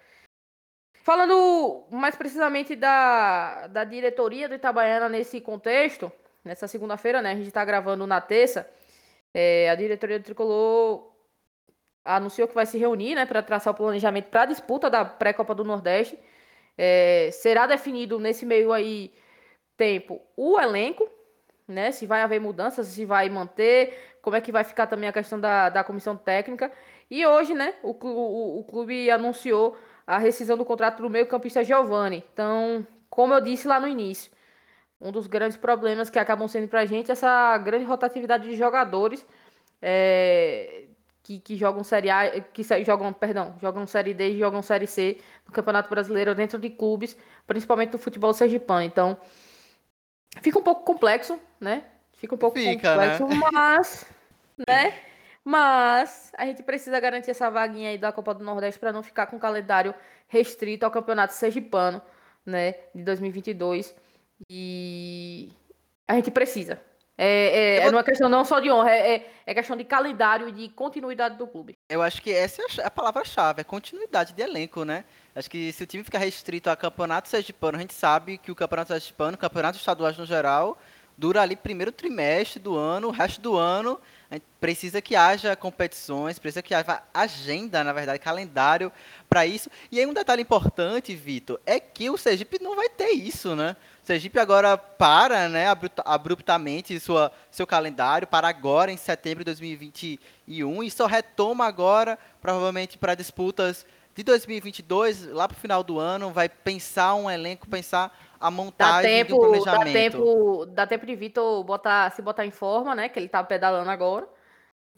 Falando mais precisamente da, da diretoria do Itabaiana nesse contexto, nessa segunda-feira, né? A gente está gravando na terça. É, a diretoria do Tricolor anunciou que vai se reunir né, para traçar o planejamento para a disputa da pré-Copa do Nordeste. É, será definido nesse meio aí tempo o elenco, né? Se vai haver mudanças, se vai manter, como é que vai ficar também a questão da, da comissão técnica. E hoje, né, o, o, o clube anunciou a rescisão do contrato do meio-campista Giovani. Então, como eu disse lá no início, um dos grandes problemas que acabam sendo para a gente é essa grande rotatividade de jogadores é, que, que, jogam Série A, que jogam, perdão, jogam Série D e jogam Série C no Campeonato Brasileiro dentro de clubes, principalmente do futebol sergipano. Então, fica um pouco complexo, né? Fica um pouco
Fica,
complexo, né? mas, né? Mas a gente precisa garantir essa vaguinha aí da Copa do Nordeste para não ficar com o calendário restrito ao Campeonato Sergipano, né, de 2022. E a gente precisa. É, é, vou... é uma questão não só de honra, é, é, é, questão de calendário e de continuidade do clube.
Eu acho que essa é a palavra-chave, é continuidade de elenco, né? Acho que se o time ficar restrito a campeonato sergipano, a gente sabe que o campeonato sergipano, campeonato estadual no geral, dura ali primeiro trimestre do ano, o resto do ano a gente precisa que haja competições, precisa que haja agenda, na verdade, calendário para isso. E aí um detalhe importante, Vitor, é que o Sergipe não vai ter isso, né? O Sergipe agora para, né, abruptamente sua, seu calendário, para agora em setembro de 2021 e só retoma agora, provavelmente para disputas de 2022, lá para o final do ano, vai pensar um elenco, pensar a montagem dá tempo, do planejamento.
Dá tempo, dá tempo de Vitor botar, se botar em forma, né? Que ele tá pedalando agora.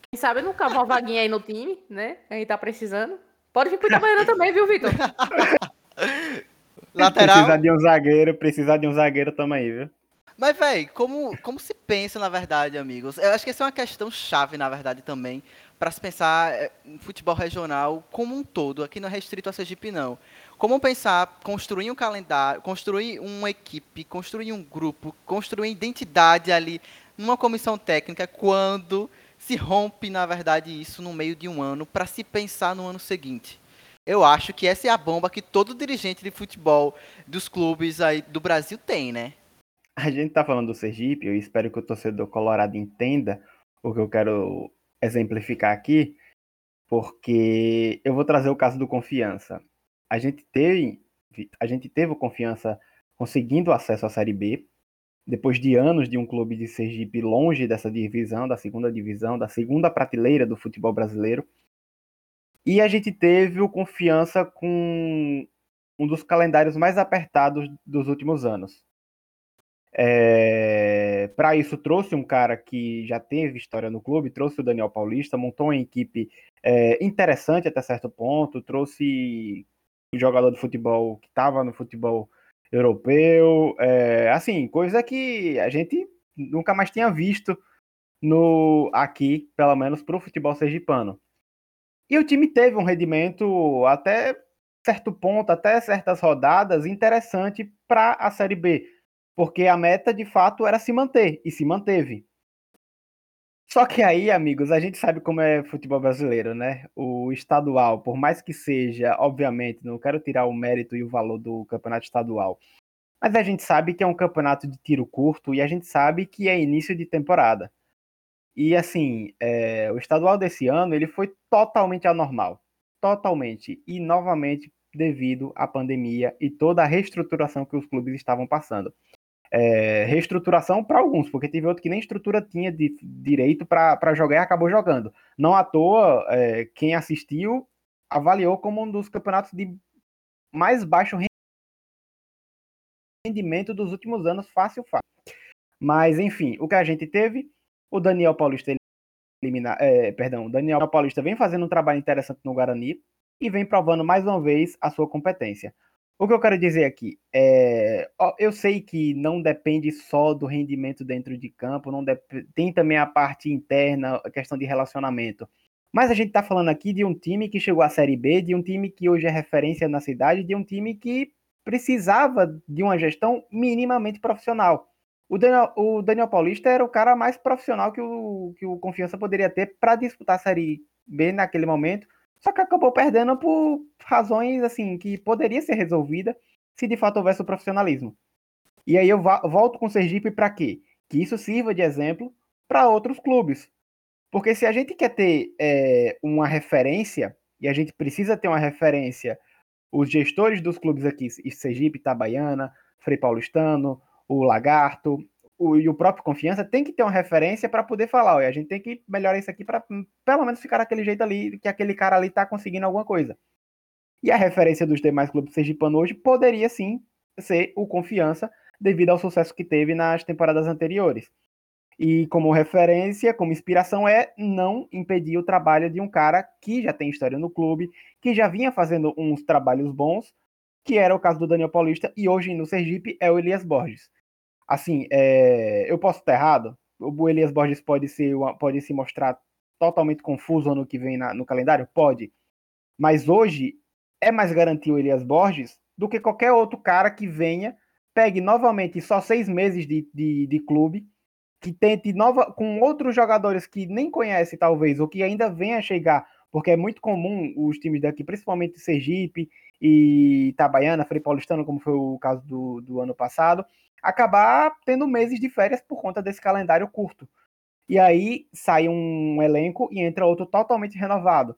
Quem sabe cabe uma vaguinha aí no time, né? A gente tá precisando. Pode vir pro Itabaiana também, viu, Vitor?
Lateral. Precisar de um zagueiro, precisar de um zagueiro também, viu?
Mas, velho, como, como se pensa, na verdade, amigos? Eu acho que essa é uma questão chave, na verdade, também, para se pensar é, em futebol regional como um todo. Aqui não é restrito a Sergipe, não. Como pensar, construir um calendário, construir uma equipe, construir um grupo, construir identidade ali numa comissão técnica quando se rompe, na verdade, isso no meio de um ano para se pensar no ano seguinte. Eu acho que essa é a bomba que todo dirigente de futebol dos clubes aí do Brasil tem, né?
A gente tá falando do Sergipe, eu espero que o torcedor colorado entenda o que eu quero exemplificar aqui, porque eu vou trazer o caso do Confiança a gente teve, a gente teve confiança conseguindo acesso à Série B, depois de anos de um clube de Sergipe longe dessa divisão, da segunda divisão, da segunda prateleira do futebol brasileiro. E a gente teve o confiança com um dos calendários mais apertados dos últimos anos. É... Para isso, trouxe um cara que já teve história no clube, trouxe o Daniel Paulista, montou uma equipe é, interessante até certo ponto, trouxe jogador de futebol que estava no futebol europeu, é, assim, coisa que a gente nunca mais tinha visto no aqui, pelo menos para o futebol sergipano. E o time teve um rendimento até certo ponto, até certas rodadas, interessante para a Série B, porque a meta de fato era se manter e se manteve. Só que aí, amigos, a gente sabe como é futebol brasileiro, né? O estadual, por mais que seja, obviamente, não quero tirar o mérito e o valor do campeonato estadual, mas a gente sabe que é um campeonato de tiro curto e a gente sabe que é início de temporada. E assim, é, o estadual desse ano ele foi totalmente anormal, totalmente e novamente devido à pandemia e toda a reestruturação que os clubes estavam passando é, reestruturação para alguns, porque teve outro que nem estrutura tinha de direito para jogar e acabou jogando. Não à toa, é, quem assistiu avaliou como um dos campeonatos de mais baixo rendimento dos últimos anos, fácil, fácil. Mas, enfim, o que a gente teve, o Daniel Paulista é, perdão, Daniel Paulista vem fazendo um trabalho interessante no Guarani e vem provando mais uma vez a sua competência. O que eu quero dizer aqui é, eu sei que não depende só do rendimento dentro de campo, não tem também a parte interna, a questão de relacionamento. Mas a gente está falando aqui de um time que chegou à Série B, de um time que hoje é referência na cidade, de um time que precisava de uma gestão minimamente profissional. O Daniel, o Daniel Paulista era o cara mais profissional que o, que o Confiança poderia ter para disputar a Série B naquele momento, só que acabou perdendo por razões assim que poderia ser resolvida se de fato houvesse o profissionalismo. E aí eu volto com o Sergipe para quê? Que isso sirva de exemplo para outros clubes. Porque se a gente quer ter é, uma referência, e a gente precisa ter uma referência, os gestores dos clubes aqui, Sergipe, Itabaiana, Frei Paulistano, o Lagarto, o, e o próprio Confiança tem que ter uma referência para poder falar, olha, a gente tem que melhorar isso aqui para pelo menos ficar daquele jeito ali, que aquele cara ali está conseguindo alguma coisa. E a referência dos demais clubes sergipano hoje poderia sim ser o Confiança, devido ao sucesso que teve nas temporadas anteriores. E como referência, como inspiração, é não impedir o trabalho de um cara que já tem história no clube, que já vinha fazendo uns trabalhos bons, que era o caso do Daniel Paulista, e hoje no Sergipe é o Elias Borges. Assim, é, eu posso estar errado. O Elias Borges pode, ser, pode se mostrar totalmente confuso ano que vem na, no calendário? Pode. Mas hoje é mais garantido o Elias Borges do que qualquer outro cara que venha, pegue novamente só seis meses de, de, de clube, que tente nova com outros jogadores que nem conhece, talvez, ou que ainda venha chegar, porque é muito comum os times daqui, principalmente Sergipe e Itabaiana, Frei Paulistano, como foi o caso do, do ano passado, acabar tendo meses de férias por conta desse calendário curto. E aí sai um elenco e entra outro totalmente renovado.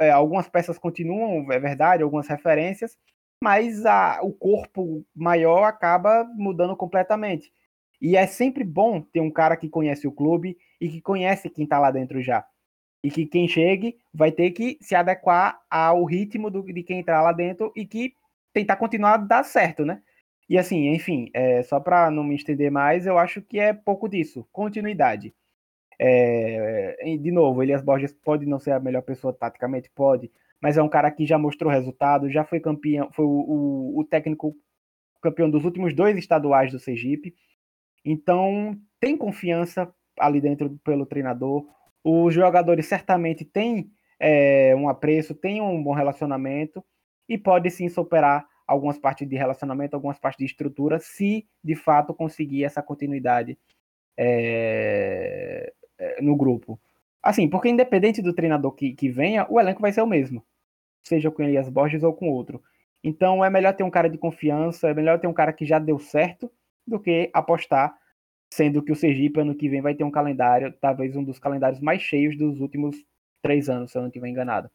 É, algumas peças continuam, é verdade, algumas referências, mas a, o corpo maior acaba mudando completamente. E é sempre bom ter um cara que conhece o clube e que conhece quem está lá dentro já. E que quem chegue vai ter que se adequar ao ritmo do, de quem entrar lá dentro e que tentar continuar a dar certo, né? E assim, enfim, é, só para não me estender mais, eu acho que é pouco disso, continuidade. É, de novo, Elias Borges pode não ser a melhor pessoa taticamente, pode, mas é um cara que já mostrou resultado, já foi campeão, foi o, o, o técnico campeão dos últimos dois estaduais do Sergipe. Então, tem confiança ali dentro pelo treinador. Os jogadores certamente têm é, um apreço, têm um bom relacionamento e pode sim superar algumas partes de relacionamento, algumas partes de estrutura, se de fato conseguir essa continuidade é, no grupo. Assim, porque independente do treinador que, que venha, o elenco vai ser o mesmo, seja com Elias Borges ou com outro. Então é melhor ter um cara de confiança, é melhor ter um cara que já deu certo do que apostar, sendo que o Sergipe ano que vem vai ter um calendário, talvez um dos calendários mais cheios dos últimos três anos, se eu não estiver enganado.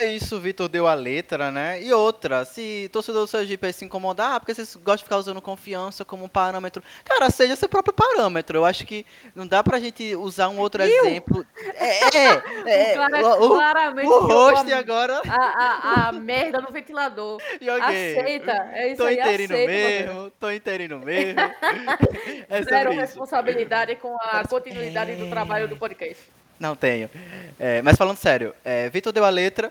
É isso, o Vitor deu a letra, né? E outra, se torcedor do Sergipe se incomodar, ah, porque vocês gostam de ficar usando confiança como parâmetro. Cara, seja seu próprio parâmetro. Eu acho que não dá pra gente usar um outro exemplo. É, é, é o, claramente o host agora.
A, a, a, merda no ventilador. Joguei. Aceita. É isso
tô
aí,
inteirinho aceita, mesmo, tô inteirinho mesmo.
é Zero responsabilidade com a continuidade do trabalho do podcast.
Não tenho. É, mas falando sério, é, Vitor deu a letra.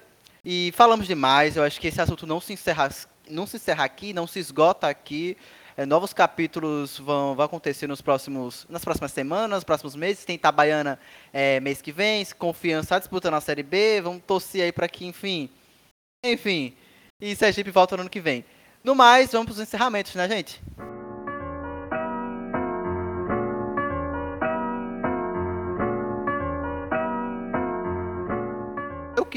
E falamos demais, eu acho que esse assunto não se encerra, não se encerra aqui, não se esgota aqui. É, novos capítulos vão, vão acontecer nos próximos, nas próximas semanas, nos próximos meses. Tem Itabaiana é, mês que vem, Confiança disputando a Série B. Vamos torcer aí para que, enfim. Enfim. E Sergipe volta no ano que vem. No mais, vamos para os encerramentos, né, gente?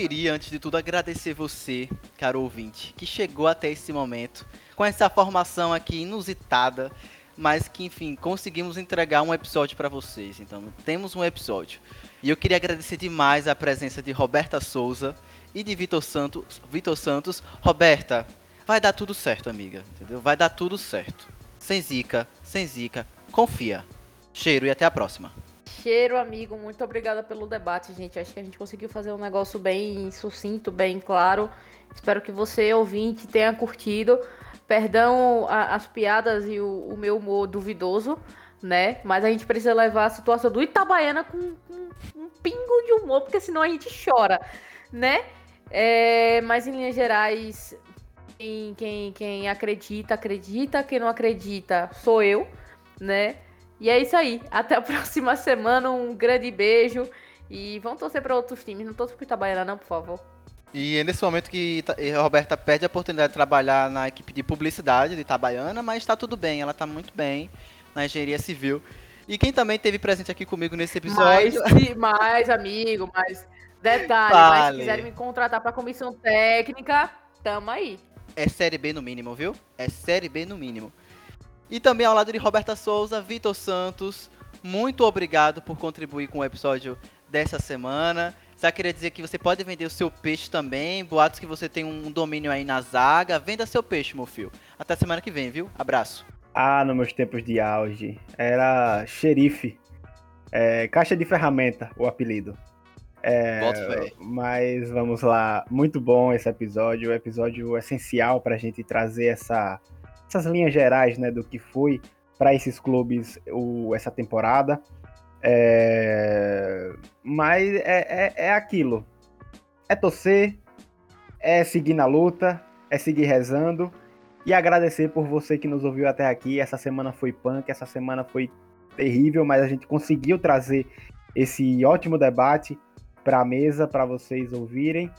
Queria, antes de tudo, agradecer você, caro ouvinte, que chegou até esse momento com essa formação aqui inusitada, mas que, enfim, conseguimos entregar um episódio para vocês. Então, temos um episódio. E eu queria agradecer demais a presença de Roberta Souza e de Vitor Santos. Vitor Santos. Roberta, vai dar tudo certo, amiga. Entendeu? Vai dar tudo certo. Sem zica, sem zica. Confia. Cheiro e até a próxima.
Cheiro, amigo. Muito obrigada pelo debate, gente. Acho que a gente conseguiu fazer um negócio bem sucinto, bem claro. Espero que você, ouvinte, tenha curtido. Perdão a, as piadas e o, o, meu humor duvidoso, né? Mas a gente precisa levar a situação do Itabaiana com, com um pingo de humor, porque senão a gente chora, né? É, mas em linhas gerais, quem, quem, quem acredita, acredita. Quem não acredita, sou eu, né? E é isso aí. Até a próxima semana. Um grande beijo. E vamos torcer para outros times. Não torce pro Itabaiana, não, por favor.
E é nesse momento que a Roberta perde a oportunidade de trabalhar na equipe de publicidade de Itabaiana, mas está tudo bem, ela está muito bem na engenharia civil. E quem também teve presente aqui comigo nesse episódio.
Mais, mais amigo, mais detalhe, vale. mas se quiserem me contratar para comissão técnica, tamo aí.
É série B no mínimo, viu? É série B no mínimo. E também ao lado de Roberta Souza, Vitor Santos, muito obrigado por contribuir com o episódio dessa semana. Só queria dizer que você pode vender o seu peixe também. Boatos que você tem um domínio aí na zaga. Venda seu peixe, meu filho. Até semana que vem, viu? Abraço.
Ah, nos meus tempos de auge. Era xerife. É, caixa de ferramenta, o apelido. É, mas vamos lá. Muito bom esse episódio. O episódio essencial para a gente trazer essa, essas linhas gerais né, do que foi para esses clubes o, essa temporada. É... Mas é, é, é, aquilo. É torcer, é seguir na luta, é seguir rezando e agradecer por você que nos ouviu até aqui. Essa semana foi punk, essa semana foi terrível, mas a gente conseguiu trazer esse ótimo debate para a mesa para vocês ouvirem.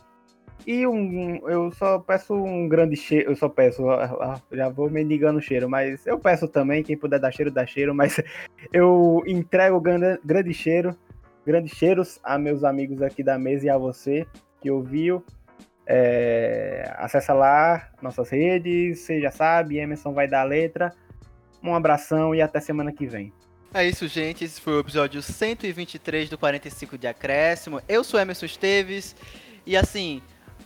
E um, eu só peço um grande cheiro, eu só peço, já vou mendigando o cheiro, mas eu peço também, quem puder dar cheiro, dá cheiro, mas eu entrego grande, grande cheiro, grandes cheiros a meus amigos aqui da mesa e a você que ouviu. É, acessa lá nossas redes, você já sabe, Emerson vai dar a letra. Um abração e até semana que vem.
É isso, gente. Esse foi o episódio 123 do 45 de Acréscimo. Eu sou Emerson Esteves. E assim,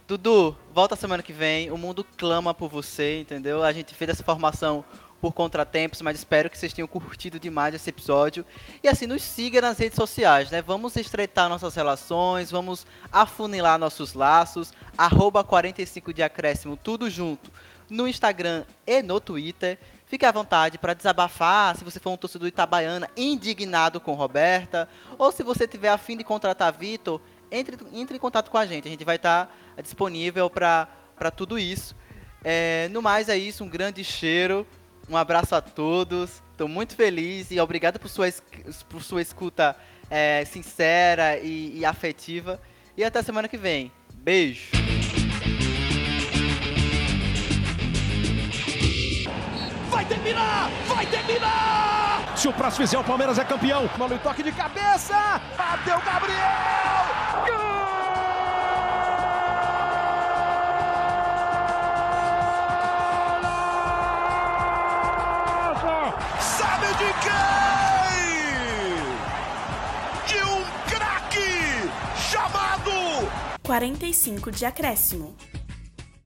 Dudu, volta semana que vem. O mundo clama por você, entendeu? A gente fez essa formação por contratempos, mas espero que vocês tenham curtido demais esse episódio. E assim, nos siga nas redes sociais, né? Vamos estreitar nossas relações, vamos afunilar nossos laços. Arroba 45 de acréscimo, tudo junto. No Instagram e no Twitter. Fique à vontade para desabafar, se você for um torcedor itabaiana indignado com Roberta, ou se você tiver afim de contratar Vitor, entre, entre em contato com a gente. A gente vai estar tá disponível para tudo isso. É, no mais é isso, um grande cheiro, um abraço a todos. Estou muito feliz e obrigado por sua, por sua escuta é, sincera e, e afetiva. E até semana que vem. Beijo!
Vai terminar! Vai terminar! Se o próximo fizer, o Palmeiras é campeão. Mano, toque de cabeça! Bateu Gabriel!
45 de acréscimo.